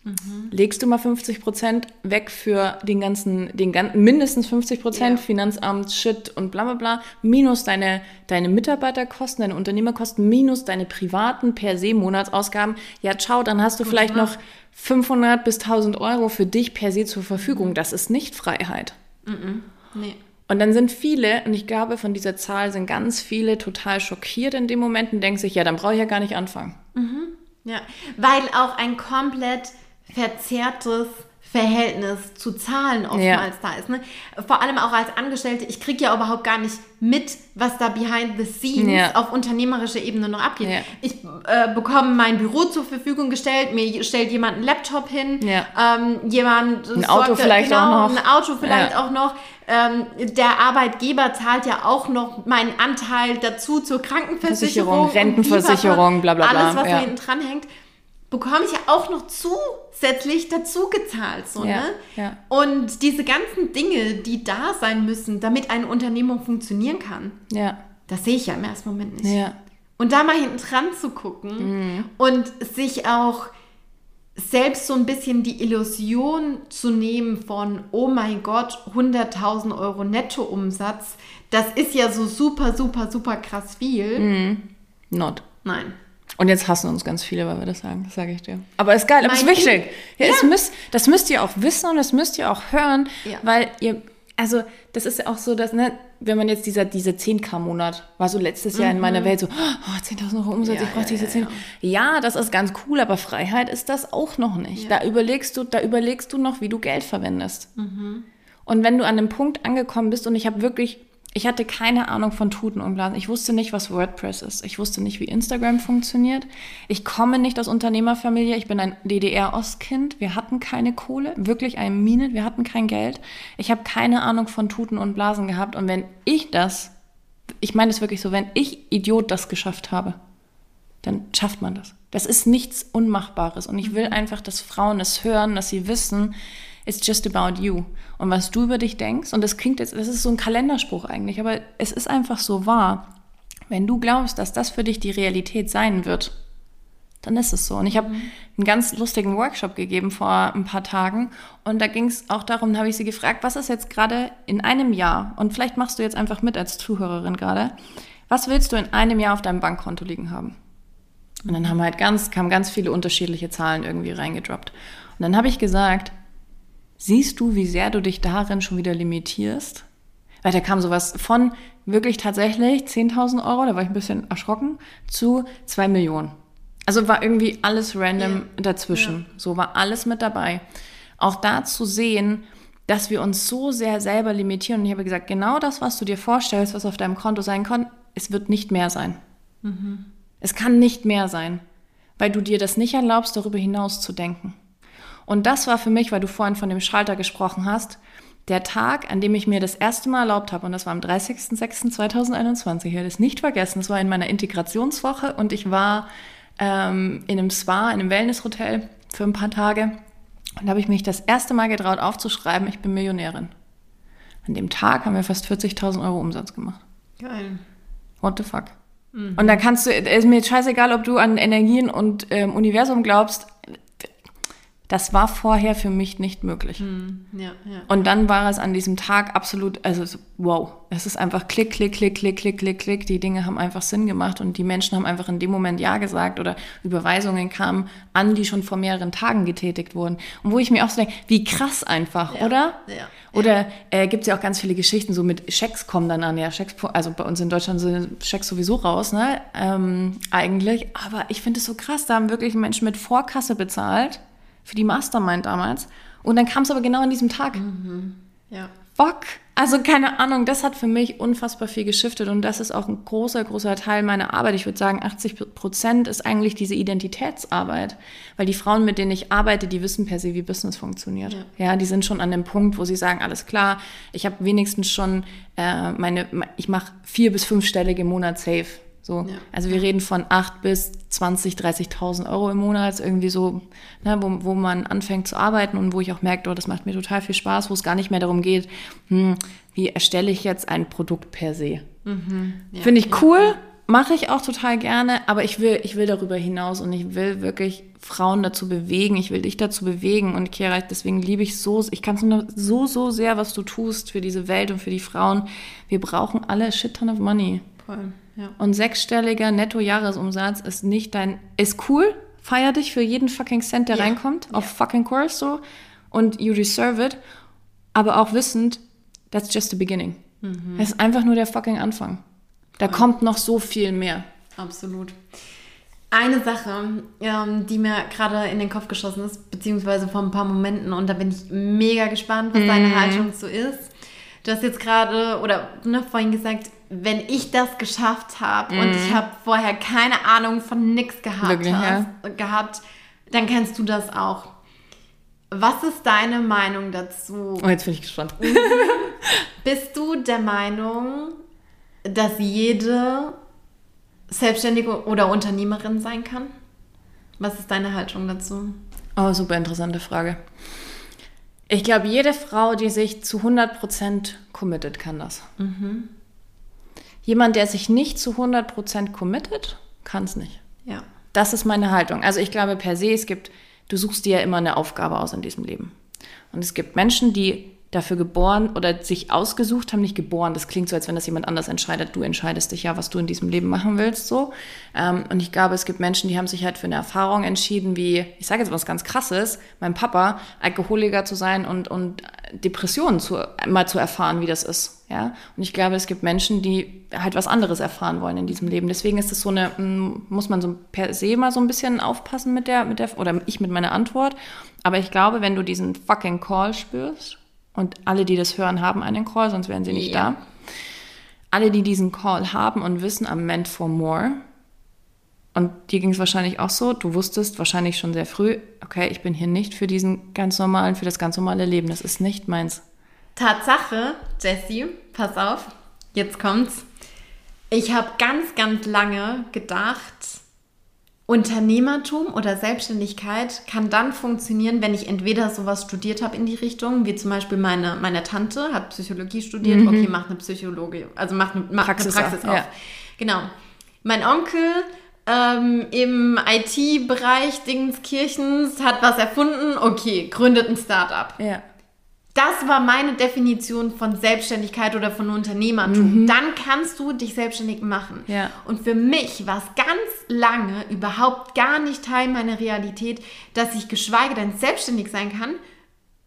Mhm. Legst du mal 50 Prozent weg für den ganzen, den ganzen, mindestens 50 Prozent Ja. Finanzamt, Shit und bla bla bla, minus deine, deine Mitarbeiterkosten, deine Unternehmerkosten, minus deine privaten per se Monatsausgaben. Ja, ciao, dann hast du vielleicht noch 500 bis 1000 Euro für dich per se zur Verfügung. Das ist nicht Freiheit. Nee. Und dann sind viele, und ich glaube, von dieser Zahl sind ganz viele total schockiert in dem Moment und denken sich, ja, dann brauche ich ja gar nicht anfangen. Ja. Weil auch ein komplett verzerrtes Verhältnis zu Zahlen oftmals da ist. Ne? Vor allem auch als Angestellte, ich kriege ja überhaupt gar nicht mit, was da behind the scenes Ja. auf unternehmerischer Ebene noch abgeht. Ja. Ich äh, bekomme mein Büro zur Verfügung gestellt, mir stellt jemand einen Laptop hin, Ja. ähm, jemand Ein Auto sorgt- vielleicht genau, auch noch. ein Auto vielleicht Ja. auch noch. Ähm, der Arbeitgeber zahlt ja auch noch meinen Anteil dazu zur Krankenversicherung, Versicherung, Rentenversicherung, bla, bla, bla, Alles, was ja. hinten dran hängt, bekomme ich ja auch noch zusätzlich dazu gezahlt. So, Ja, ne? ja. Und diese ganzen Dinge, die da sein müssen, damit eine Unternehmung funktionieren kann, Ja, das sehe ich ja im ersten Moment nicht. ja, Und da mal hinten dran zu gucken Mhm. und sich auch selbst so ein bisschen die Illusion zu nehmen von, oh mein Gott, 100.000 Euro Nettoumsatz, das ist ja so super, super, super krass viel. Mhm. not. Nein. Und jetzt hassen uns ganz viele, weil wir das sagen, das sage ich dir. Aber ist geil, aber ist Mein wichtig. Ja, Ja. müsst, das müsst ihr auch wissen und das müsst ihr auch hören, Ja. weil ihr, also das ist ja auch so, dass, ne, wenn man jetzt dieser, diese 10k-Monat, war so letztes Jahr in meiner Welt so, oh, 10.000 Euro Umsatz, Mhm. Ja, ich brauche diese ja, 10. Ja. das ist ganz cool, aber Freiheit ist das auch noch nicht. Da überlegst du, da überlegst du noch, wie du Geld verwendest. Mhm. Und wenn du an dem Punkt angekommen bist und ich habe wirklich, ich hatte keine Ahnung von Tuten und Blasen. Ich wusste nicht, was WordPress ist. Ich wusste nicht, wie Instagram funktioniert. Ich komme nicht aus Unternehmerfamilie. Ich bin ein DDR-Ostkind. Wir hatten keine Kohle, wirklich ein Mine. Wir hatten kein Geld. Ich habe keine Ahnung von Tuten und Blasen gehabt. Und wenn ich das, ich meine es wirklich so, wenn ich Idiot das geschafft habe, dann schafft man das. Das ist nichts Unmachbares. Und ich will einfach, dass Frauen es hören, dass sie wissen, it's just about you. Und was du über dich denkst, und das klingt jetzt, das ist so ein Kalenderspruch eigentlich, aber es ist einfach so wahr. Wenn du glaubst, dass das für dich die Realität sein wird, dann ist es so. Und ich habe einen ganz lustigen Workshop gegeben vor ein paar Tagen und da ging es auch darum, da habe ich sie gefragt, was ist jetzt gerade in einem Jahr, und vielleicht machst du jetzt einfach mit als Zuhörerin gerade, was willst du in einem Jahr auf deinem Bankkonto liegen haben? Und dann haben halt ganz, kamen ganz viele unterschiedliche Zahlen irgendwie reingedroppt. Und dann habe ich gesagt, siehst du, wie sehr du dich darin schon wieder limitierst? Weil da kam sowas von wirklich tatsächlich 10.000 Euro, da war ich ein bisschen erschrocken, zu 2 Millionen. Also war irgendwie alles random Ja. dazwischen. So war alles mit dabei. Auch da zu sehen, dass wir uns so sehr selber limitieren. Und ich habe gesagt, genau das, was du dir vorstellst, was auf deinem Konto sein kann, es wird nicht mehr sein. Es kann nicht mehr sein, weil du dir das nicht erlaubst, darüber hinaus zu denken. Und das war für mich, weil du vorhin von dem Schalter gesprochen hast, der Tag, an dem ich mir das erste Mal erlaubt habe, und das war am 30.06.2021, ich werde es nicht vergessen, es war in meiner Integrationswoche und ich war ähm, in einem Spa, in einem Wellnesshotel für ein paar Tage Und da habe ich mich das erste Mal getraut aufzuschreiben, ich bin Millionärin. An dem Tag haben wir fast 40.000 Euro Umsatz gemacht. Geil. What the fuck? Und dann kannst du, ist mir scheißegal, ob du an Energien und ähm, Universum glaubst. Das war vorher für mich nicht möglich. Ja, ja. Und dann war es an diesem Tag absolut, also so, wow, es ist einfach klick, klick, klick, klick, klick, klick, klick. Die Dinge haben einfach Sinn gemacht und die Menschen haben einfach in dem Moment Ja gesagt oder Überweisungen kamen an, die schon vor mehreren Tagen getätigt wurden. Und wo ich mir auch so denke, wie krass einfach, Ja, oder? ja, Oder äh, gibt es ja auch ganz viele Geschichten, so mit Schecks kommen dann an, ja, Schecks, also bei uns in Deutschland sind Schecks sowieso raus, ne, ähm, eigentlich. Aber ich finde es so krass, da haben wirklich Menschen mit Vorkasse bezahlt, für die Mastermind damals. Und dann kam es aber genau an diesem Tag. ja. Fuck. Also keine Ahnung, das hat für mich unfassbar viel geschiftet und das ist auch ein großer, großer Teil meiner Arbeit. Ich würde sagen, 80 Prozent ist eigentlich diese Identitätsarbeit, weil die Frauen, mit denen ich arbeite, die wissen per se, wie Business funktioniert. Ja. Ja, die sind schon an dem Punkt, wo sie sagen, alles klar, ich habe wenigstens schon äh, meine, ich mache vier bis fünfstellige im Monat safe. So. Ja. Also wir reden von 8 bis 20, 30.000 Euro im Monat, irgendwie so, ne, wo, wo man anfängt zu arbeiten und wo ich auch merke, oh, das macht mir total viel Spaß, wo es gar nicht mehr darum geht, hm, wie erstelle ich jetzt ein Produkt per se. ja Finde ich ja, cool, mache ich auch total gerne, aber ich will, ich will darüber hinaus und ich will wirklich Frauen dazu bewegen, ich will dich dazu bewegen und Kira, deswegen liebe ich so, ich kann es nur so, so sehr, was du tust für diese Welt und für die Frauen. Wir brauchen alle a shit ton of money. Voll, ja. Und sechsstelliger Netto-Jahresumsatz ist nicht dein, ist cool, feier dich für jeden fucking Cent, der Ja. reinkommt, auf fucking Course so, und you deserve it, aber auch wissend, that's just the beginning. Mhm. Es ist einfach nur der fucking Anfang. Da kommt noch so viel mehr. Absolut. Eine Sache, ähm, die mir gerade in den Kopf geschossen ist, beziehungsweise vor ein paar Momenten, und da bin ich mega gespannt, was Mhm. deine Haltung so ist. Du hast jetzt gerade, oder ne, vorhin gesagt, wenn ich das geschafft habe und ich habe vorher keine Ahnung von nix gehabt, Mhm. Wirklich, ja? hast, gehabt, dann kannst du das auch. Was ist deine Meinung dazu? Oh, jetzt bin ich gespannt. Bist du der Meinung, dass jede Selbstständige oder Unternehmerin sein kann? Was ist deine Haltung dazu? Oh, super interessante Frage. Ich glaube, jede Frau, die sich zu 100% committet, kann das. Jemand, der sich nicht zu 100% committet, kann es nicht. Ja. Das ist meine Haltung. Also ich glaube per se, es gibt, du suchst dir ja immer eine Aufgabe aus in diesem Leben. Und es gibt Menschen, die dafür geboren oder sich ausgesucht haben, nicht geboren. Das klingt so, als wenn das jemand anders entscheidet. Du entscheidest dich ja, was du in diesem Leben machen willst, so. Ähm, und ich glaube, es gibt Menschen, die haben sich halt für eine Erfahrung entschieden, wie, ich sage jetzt was ganz krasses, mein Papa, Alkoholiker zu sein und, und Depressionen zu, mal zu erfahren, wie das ist, ja. Und ich glaube, es gibt Menschen, die halt was anderes erfahren wollen in diesem Leben. Deswegen ist es so eine, mm, muss man so per se mal so ein bisschen aufpassen mit der, mit der, oder ich mit meiner Antwort. Aber ich glaube, wenn du diesen fucking Call spürst, und alle, die das hören, haben einen Call, sonst wären sie nicht Ja. da. Alle, die diesen Call haben und wissen, I'm meant for more. Und dir ging es wahrscheinlich auch so, du wusstest wahrscheinlich schon sehr früh, okay, ich bin hier nicht für diesen ganz normalen, für das ganz normale Leben. Das ist nicht meins. Tatsache, Jessie, pass auf, jetzt kommt's. Ich habe ganz, ganz lange gedacht, Unternehmertum oder Selbstständigkeit kann dann funktionieren, wenn ich entweder sowas studiert habe in die Richtung, wie zum Beispiel meine, meine Tante hat Psychologie studiert, okay, macht eine Psychologie, also macht eine, macht Praxis eine Praxis auf, auf. ja. Genau. Mein Onkel ähm, im IT-Bereich Dingenskirchens hat was erfunden, okay, gründet ein Startup. Ja. Das war meine Definition von Selbstständigkeit oder von Unternehmertum. Dann kannst du dich selbstständig machen. Mhm. Ja. Und für mich war es ganz lange überhaupt gar nicht Teil meiner Realität, dass ich geschweige denn selbstständig sein kann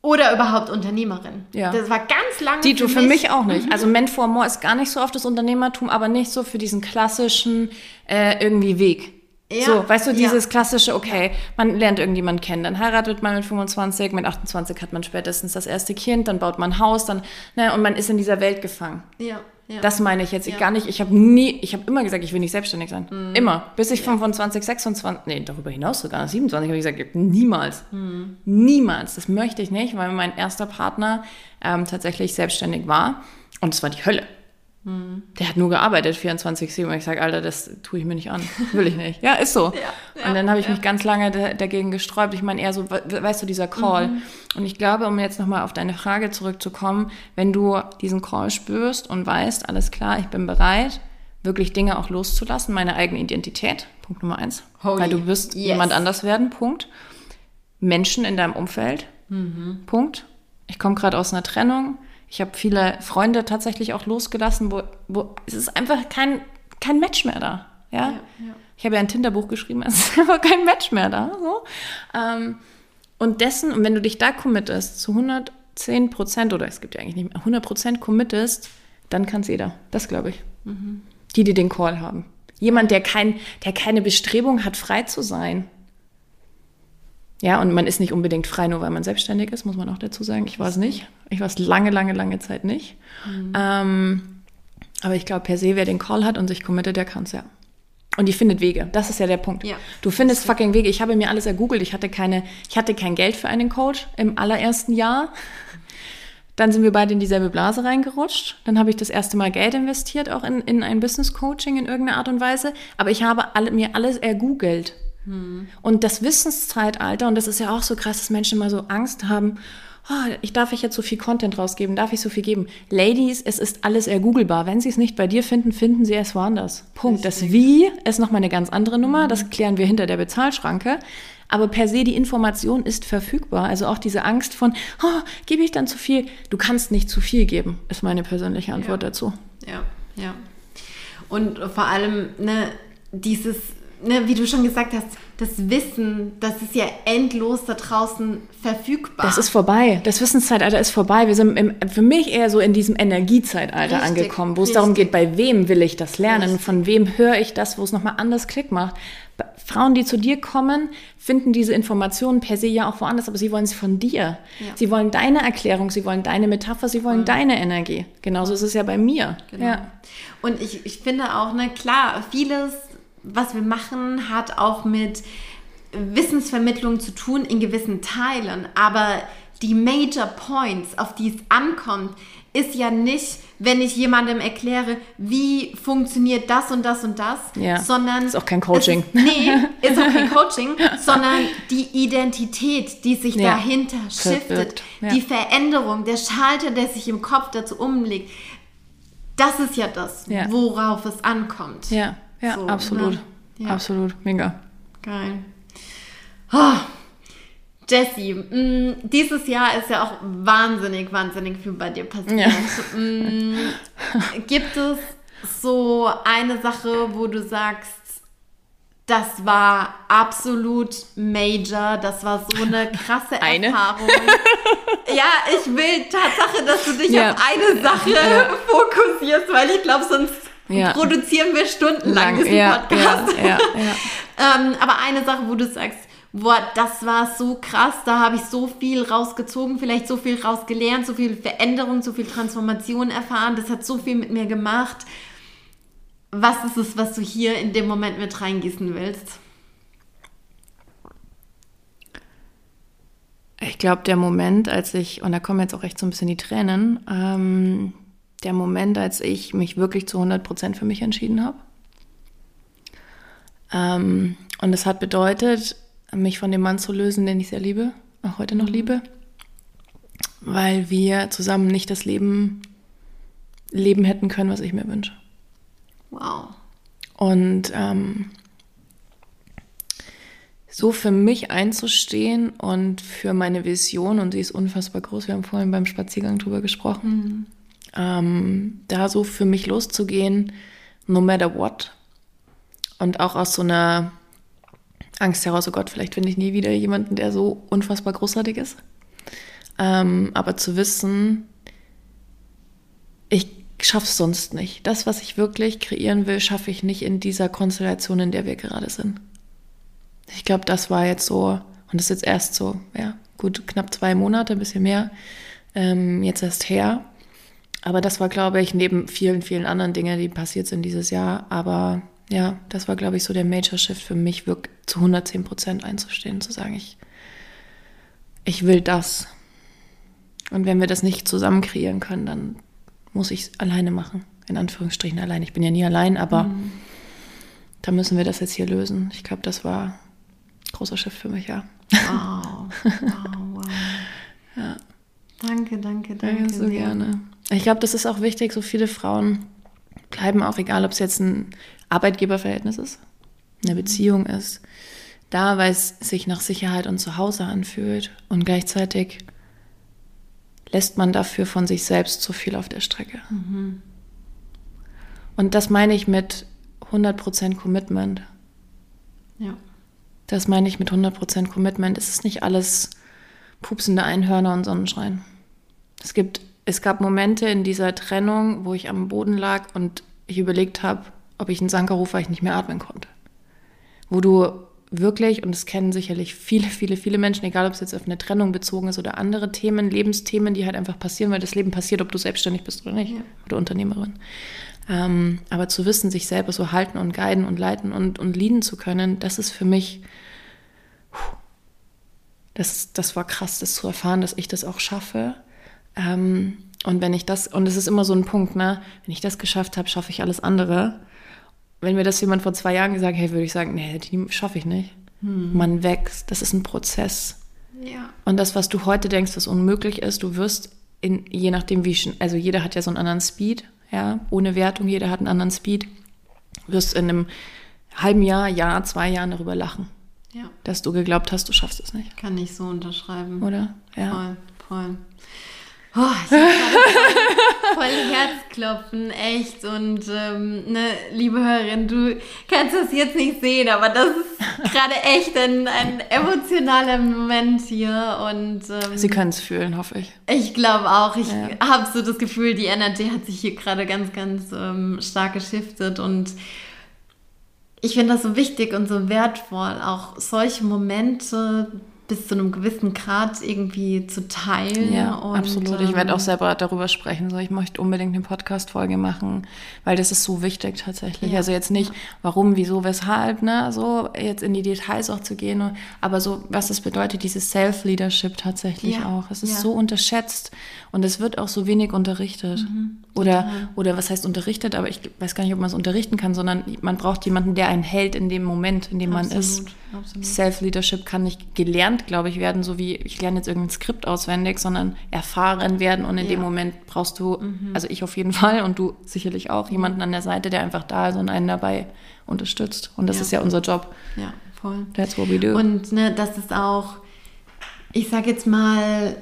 oder überhaupt Unternehmerin. Ja. Das war ganz lange Dito, für mich auch nicht. Also Meant for More ist gar nicht so oft das Unternehmertum, aber nicht so für diesen klassischen äh, irgendwie Weg. Ja, so, weißt du, ja. dieses klassische, okay, man lernt irgendjemanden kennen, dann heiratet man mit 25, mit 28 hat man spätestens das erste Kind, dann baut man ein Haus, dann, ne, und man ist in dieser Welt gefangen. Ja, ja. Das meine ich jetzt ich Ja. gar nicht. Ich habe nie, ich habe immer gesagt, ich will nicht selbstständig sein. Mhm. Immer. Bis ich 25, 26, nee, darüber hinaus sogar 27 habe ich gesagt, niemals. Mhm. Niemals. Das möchte ich nicht, weil mein erster Partner ähm, tatsächlich selbstständig war. Und es war die Hölle. Der hat nur gearbeitet 24-7. Und ich sage, Alter, das tue ich mir nicht an. Will ich nicht. Ja, ist so. Ja, und dann habe ich ja. mich ganz lange da, dagegen gesträubt. Ich meine eher so, we- weißt du, dieser Call. Mhm. Und ich glaube, um jetzt nochmal auf deine Frage zurückzukommen, wenn du diesen Call spürst und weißt, alles klar, ich bin bereit, wirklich Dinge auch loszulassen, meine eigene Identität, Punkt Nummer eins. Holy. Weil du wirst Yes. jemand anders werden, Punkt. Menschen in deinem Umfeld, Mhm. Punkt. Ich komme gerade aus einer Trennung. Ich habe viele Freunde tatsächlich auch losgelassen, wo, wo es ist einfach kein, kein Match mehr da. Ja? ja. Ich habe ja ein Tinderbuch geschrieben, es ist einfach kein Match mehr da. So. Ähm, und dessen, und wenn du dich da committest, zu 110 Prozent, oder es gibt ja eigentlich nicht mehr, 100 Prozent committest, dann kann es jeder. Das glaube ich. Die, die den Call haben. Jemand, der, kein, der keine Bestrebung hat, frei zu sein. Ja, und man ist nicht unbedingt frei, nur weil man selbstständig ist, muss man auch dazu sagen. Ich war es nicht. Ich war es lange, lange, lange Zeit nicht. Ähm, aber ich glaube, per se, wer den Call hat und sich committet, der kann es ja. Und die findet Wege. Das ist ja der Punkt. Ja. Du findest fucking Wege. Ich habe mir alles ergoogelt. Ich hatte keine, ich hatte kein Geld für einen Coach im allerersten Jahr. Dann sind wir beide in dieselbe Blase reingerutscht. Dann habe ich das erste Mal Geld investiert, auch in, in ein Business Coaching in irgendeiner Art und Weise. Aber ich habe alle, mir alles ergoogelt. Und das Wissenszeitalter, und das ist ja auch so krass, dass Menschen immer so Angst haben, oh, ich darf ich jetzt so viel Content rausgeben, darf ich so viel geben. Ladies, es ist alles ergoogelbar. Wenn sie es nicht bei dir finden, finden sie es woanders. Punkt. Das Wie ist nochmal eine ganz andere Nummer. Das klären wir hinter der Bezahlschranke. Aber per se, die Information ist verfügbar. Also auch diese Angst von, oh, gebe ich dann zu viel? Du kannst nicht zu viel geben, ist meine persönliche Antwort Ja. dazu. Ja, ja. Und vor allem, ne, dieses, ne, wie du schon gesagt hast, das Wissen, das ist ja endlos da draußen verfügbar. Das ist vorbei. Das Wissenszeitalter ist vorbei. Wir sind im, für mich eher so in diesem Energiezeitalter Richtig, angekommen, wo es richtig. darum geht, bei wem will ich das lernen, Richtig. von wem höre ich das, wo es nochmal anders Klick macht. Frauen, die zu dir kommen, finden diese Informationen per se ja auch woanders, aber sie wollen sie von dir. Ja. Sie wollen deine Erklärung, sie wollen deine Metapher, sie wollen deine Energie. Genauso ist es ja bei mir. Genau. Ja. Und ich, ich finde auch, ne, klar, vieles, was wir machen, hat auch mit Wissensvermittlung zu tun in gewissen Teilen. Aber die Major Points, auf die es ankommt, ist ja nicht, wenn ich jemandem erkläre, wie funktioniert das und das und das, Ja. sondern Ist auch kein Coaching. Es, nee, ist auch kein Coaching, sondern die Identität, die sich Ja. dahinter shiftet, ja. die Veränderung, der Schalter, der sich im Kopf dazu umlegt. Das ist ja das, worauf es ankommt. Ja, ja, So, absolut. ne? Ja. Absolut. Mega. Geil. Oh, Jessie, mh, dieses Jahr ist ja auch wahnsinnig, wahnsinnig viel bei dir passiert. Ja. Mh, gibt es so eine Sache, wo du sagst, das war absolut major, das war so eine krasse Eine? Erfahrung. ja, ich will Tatsache, dass du dich Ja. auf eine Sache Ja. fokussierst, weil ich glaube, sonst Ja. produzieren wir stundenlang diesen ja, Podcast. ja. Ähm, aber eine Sache, wo du sagst, boah, das war so krass, da habe ich so viel rausgezogen, vielleicht so viel rausgelernt, so viel Veränderung, so viel Transformation erfahren, das hat so viel mit mir gemacht. Was ist es, was du hier in dem Moment mit reingießen willst? Ich glaube, der Moment, als ich, und da kommen jetzt auch echt so ein bisschen die Tränen, ähm, der Moment, als ich mich wirklich zu 100 Prozent für mich entschieden habe. Ähm, und es hat bedeutet, mich von dem Mann zu lösen, den ich sehr liebe, auch heute noch liebe, weil wir zusammen nicht das Leben leben hätten können, was ich mir wünsche. Wow. Und ähm, so für mich einzustehen und für meine Vision, und die ist unfassbar groß, wir haben vorhin beim Spaziergang drüber gesprochen, ähm, da so für mich loszugehen, no matter what. Und auch aus so einer Angst heraus, oh Gott, vielleicht finde ich nie wieder jemanden, der so unfassbar großartig ist. Ähm, aber zu wissen, ich schaffe es sonst nicht. Das, was ich wirklich kreieren will, schaffe ich nicht in dieser Konstellation, in der wir gerade sind. Ich glaube, das war jetzt so, und das ist jetzt erst so, ja, gut, knapp zwei Monate, ein bisschen mehr, ähm, jetzt erst her. Aber das war, glaube ich, neben vielen, vielen anderen Dingen, die passiert sind dieses Jahr, aber ja, das war, glaube ich, so der Major Shift für mich, wirklich zu 110 Prozent einzustehen, zu sagen, ich, ich will das. Und wenn wir das nicht zusammen kreieren können, dann muss ich es alleine machen. in Anführungsstrichen allein. Ich bin ja nie allein, aber mhm. da müssen wir das jetzt hier lösen. Ich glaube, das war ein großer Schiff für mich, ja. Wow, wow, wow. ja. Danke, danke, danke. Danke so gerne. Ich glaube, das ist auch wichtig. So viele Frauen bleiben auch, egal ob es jetzt ein Arbeitgeberverhältnis ist, eine Beziehung ist, da, weil es sich nach Sicherheit und Zuhause anfühlt. Und gleichzeitig lässt man dafür von sich selbst zu viel auf der Strecke. Mhm. Und das meine ich mit 100% Commitment. Ja. Das meine ich mit 100% Commitment. Es ist nicht alles pupsende Einhörner und Sonnenschein. Es gibt, es gab Momente in dieser Trennung, wo ich am Boden lag und ich überlegt habe, ob ich einen Sanker rufe, weil ich nicht mehr atmen konnte. Wo du wirklich, und das kennen sicherlich viele, viele, viele Menschen, egal ob es jetzt auf eine Trennung bezogen ist oder andere Themen, Lebensthemen, die halt einfach passieren, weil das Leben passiert, ob du selbstständig bist oder nicht, ja. oder Unternehmerin. Ähm, aber zu wissen, sich selber so halten und guiden und leiten und, und leaden zu können, das ist für mich, das, das war krass, das zu erfahren, dass ich das auch schaffe. Ähm, und wenn ich das, und es ist immer so ein Punkt, ne, wenn ich das geschafft habe, schaffe ich alles andere. Wenn mir das jemand vor zwei Jahren gesagt hätte, würde ich sagen, nee, die schaffe ich nicht. Hm. Man wächst, das ist ein Prozess. Ja. Und das, was du heute denkst, was unmöglich ist, du wirst in, je nachdem wie, also jeder hat ja so einen anderen Speed, ja, ohne Wertung, jeder hat einen anderen Speed, wirst in einem halben Jahr, Jahr, zwei Jahren darüber lachen. Ja. Dass du geglaubt hast, du schaffst es nicht. Kann ich so unterschreiben. Oder? Ja. Voll, voll. Oh, ich habe voll Herzklopfen, echt. Und ähm, ne, liebe Hörerin, du kannst das jetzt nicht sehen, aber das ist gerade echt ein, ein emotionaler Moment hier. Und ähm, Sie können es fühlen, hoffe ich. Ich glaube auch. Ich ja. habe so das Gefühl, die Energie hat sich hier gerade ganz, ganz ähm, stark geschiftet und ich finde das so wichtig und so wertvoll, auch solche Momente bis zu einem gewissen Grad irgendwie zu teilen. Ja, und, absolut. Ich werde auch ähm, selber darüber sprechen. So, ich möchte unbedingt eine Podcast-Folge machen, weil das ist so wichtig tatsächlich. Ja, also jetzt nicht, ja. warum, wieso, weshalb, ne, so jetzt in die Details auch zu gehen, aber so, was es bedeutet, dieses Self-Leadership tatsächlich ja, auch. Es ist so unterschätzt und es wird auch so wenig unterrichtet. Mhm, oder, oder was heißt unterrichtet, aber ich weiß gar nicht, ob man es unterrichten kann, sondern man braucht jemanden, der einen hält in dem Moment, in dem absolut, man ist. Self-Leadership kann nicht gelernt, glaube ich, werden, so wie ich lerne jetzt irgendein Skript auswendig, sondern erfahren werden und in ja. dem Moment brauchst du, mhm. also ich auf jeden Fall und du sicherlich auch, jemanden an der Seite, der einfach da ist und einen dabei unterstützt. Und das ja. ist ja unser Job. Ja, voll. That's what we do. Und ne, das ist auch, ich sage jetzt mal,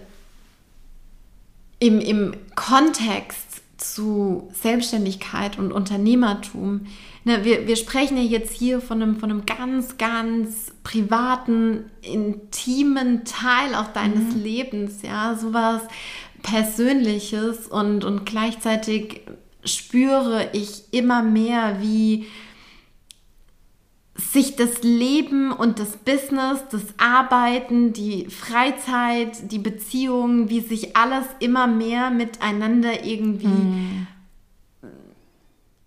im, im Kontext zu Selbstständigkeit und Unternehmertum. Ne, wir, wir sprechen ja jetzt hier von einem, von einem ganz, ganz privaten, intimen Teil auch deines mhm. Lebens, ja, sowas Persönliches und, und gleichzeitig spüre ich immer mehr, wie sich das Leben und das Business, das Arbeiten, die Freizeit, die Beziehungen, wie sich alles immer mehr miteinander irgendwie, mm.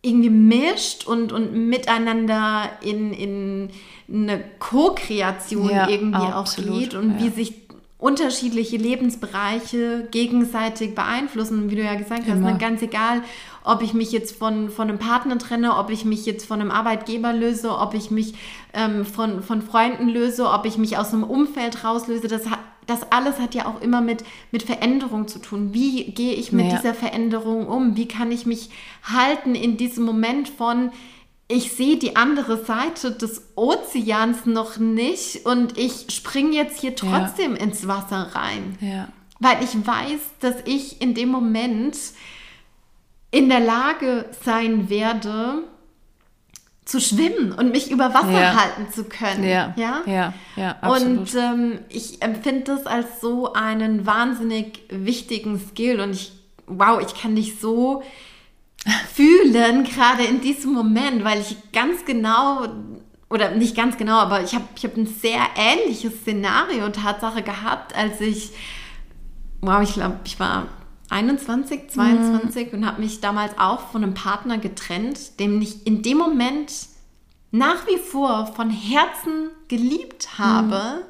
Irgendwie mischt und, und miteinander in, in eine Co-Kreation ja, irgendwie absolut, auch geht und ja. wie sich unterschiedliche Lebensbereiche gegenseitig beeinflussen. Wie du ja gesagt hast, ne? ganz egal, ob ich mich jetzt von, von einem Partner trenne, ob ich mich jetzt von einem Arbeitgeber löse, ob ich mich ähm, von, von Freunden löse, ob ich mich aus einem Umfeld rauslöse. Das, hat, das alles hat ja auch immer mit, mit Veränderung zu tun. Wie gehe ich mit ja. dieser Veränderung um? Wie kann ich mich halten in diesem Moment von, ich sehe die andere Seite des Ozeans noch nicht und ich springe jetzt hier trotzdem ja. ins Wasser rein. Ja. Weil ich weiß, dass ich in dem Moment in der Lage sein werde, zu schwimmen und mich über Wasser ja. halten zu können. Ja, ja, ja, ja absolut. Und ähm, ich empfinde das als so einen wahnsinnig wichtigen Skill und ich, wow, ich kann dich so fühlen, gerade in diesem Moment, weil ich ganz genau, oder nicht ganz genau, aber ich habe ich hab ein sehr ähnliches Szenario Tatsache gehabt, als ich, wow, ich glaube, ich war 21, 22 mhm. und habe mich damals auch von einem Partner getrennt, dem ich in dem Moment nach wie vor von Herzen geliebt habe. Mhm.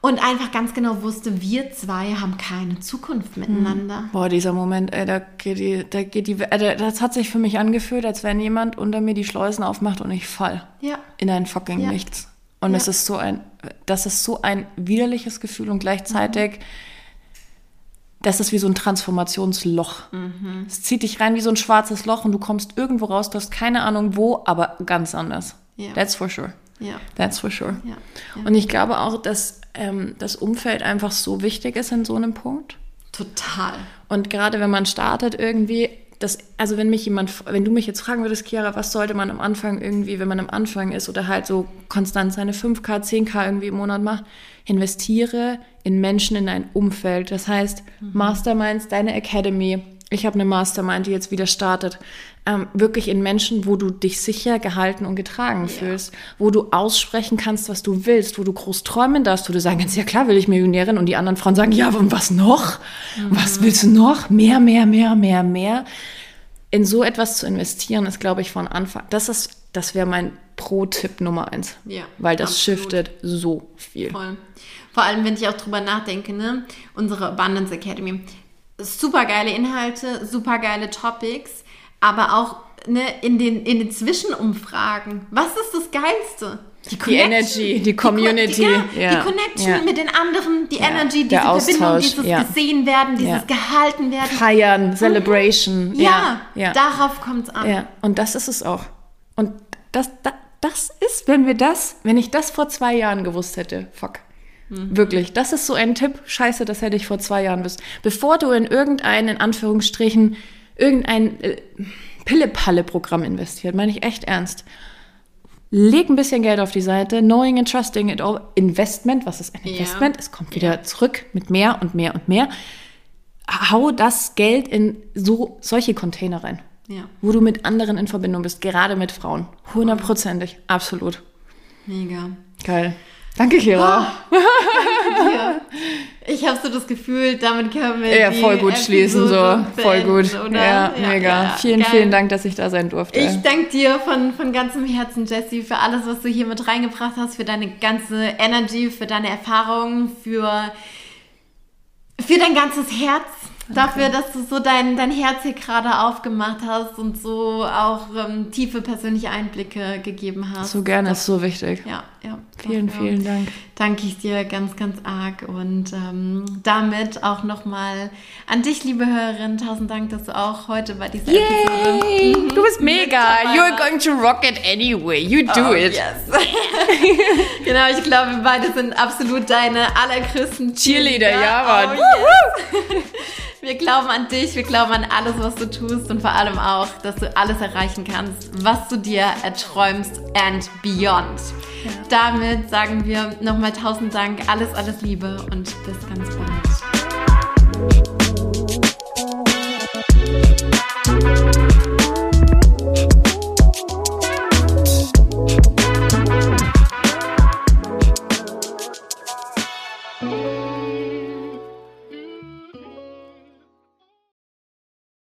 und einfach ganz genau wusste, wir zwei haben keine Zukunft miteinander. Boah, dieser Moment, ey, da geht die, da geht die, äh, das hat sich für mich angefühlt, als wenn jemand unter mir die Schleusen aufmacht und ich fall Ja. in ein fucking Ja. Nichts. Und Ja. es ist so ein, das ist so ein widerliches Gefühl und gleichzeitig, das ist wie so ein Transformationsloch. Mhm. Es zieht dich rein wie so ein schwarzes Loch und du kommst irgendwo raus, du hast keine Ahnung wo, aber ganz anders. Ja. That's for sure. Ja. That's for sure. Ja. Und ich glaube auch, dass ähm, das Umfeld einfach so wichtig ist in so einem Punkt. Total. Und gerade wenn man startet irgendwie, das, also wenn mich jemand, wenn du mich jetzt fragen würdest, Chiara, was sollte man am Anfang irgendwie, wenn man am Anfang ist oder halt so konstant seine 5K, 10K irgendwie im Monat macht, investiere in Menschen in ein Umfeld. Das heißt, Masterminds, deine Academy, ich habe eine Mastermind, die jetzt wieder startet, ähm, wirklich in Menschen, wo du dich sicher gehalten und getragen fühlst, wo du aussprechen kannst, was du willst, wo du groß träumen darfst, wo du sagen kannst, ja klar will ich Millionärin und die anderen Frauen sagen, ja, und was noch? Was willst du noch? Mehr, mehr, mehr, mehr, mehr. In so etwas zu investieren, ist, glaube ich, von Anfang, das ist, das wäre mein Pro-Tipp Nummer eins. Ja, Weil das absolut. shiftet so viel. Voll. Vor allem, wenn ich auch drüber nachdenke, ne? Unsere Abundance Academy. Super geile Inhalte, super geile Topics, aber auch ne, in, den, in den Zwischenumfragen. Was ist das Geilste? Die Energy, die Community, Die, ja, ja, die Connection ja. mit den anderen, die Energy, diese Verbindung, dieses gesehen werden, dieses gehalten werden. Feiern, Celebration. Ja, darauf kommt es an. Ja, und das ist es auch. Und das, das, das ist, wenn wir das, wenn ich das vor zwei Jahren gewusst hätte, fuck. Wirklich, das ist so ein Tipp. Scheiße, das hätte ich vor zwei Jahren gewusst. Bevor du in irgendein, in Anführungsstrichen, irgendein äh, Pille-Palle-Programm investiert, meine ich echt ernst. Leg ein bisschen Geld auf die Seite, knowing and trusting it all. Investment, was ist ein Ja. Investment? Es kommt wieder zurück mit mehr und mehr und mehr. Hau das Geld in so solche Container rein Ja, wo du mit anderen in Verbindung bist, gerade mit Frauen. Hundertprozentig, absolut. mega. Geil. Danke, Kira. Ja. Ich habe so das Gefühl, damit können wir Ja, voll gut schließen, so. Episode Voll gut. oder? Ja, mega. ja, vielen, geil. vielen Dank, dass ich da sein durfte. Ich danke dir von, von ganzem Herzen, Jessie, für alles, was du hier mit reingebracht hast, für deine ganze Energy, für deine Erfahrungen, für, für dein ganzes Herz. Dafür, dass du so dein, dein Herz hier gerade aufgemacht hast und so auch ähm, tiefe persönliche Einblicke gegeben hast. so gerne, ist so wichtig. Ja, ja. Vielen, dafür vielen Dank. Danke ich dir ganz, ganz arg. Und ähm, damit auch nochmal an dich, liebe Hörerin, tausend Dank, dass du auch heute bei dieser Episode Yay! Du bist mega. You're going to rock it anyway. You do Oh, it. Yes. genau, ich glaube, wir beide sind absolut deine allergrößten Cheerleader, ja, Mann. Oh, yes. Wir glauben an dich, wir glauben an alles, was du tust und vor allem auch, dass du alles erreichen kannst, was du dir erträumst and beyond damit sagen wir nochmal tausend Dank, alles, alles Liebe und bis ganz bald.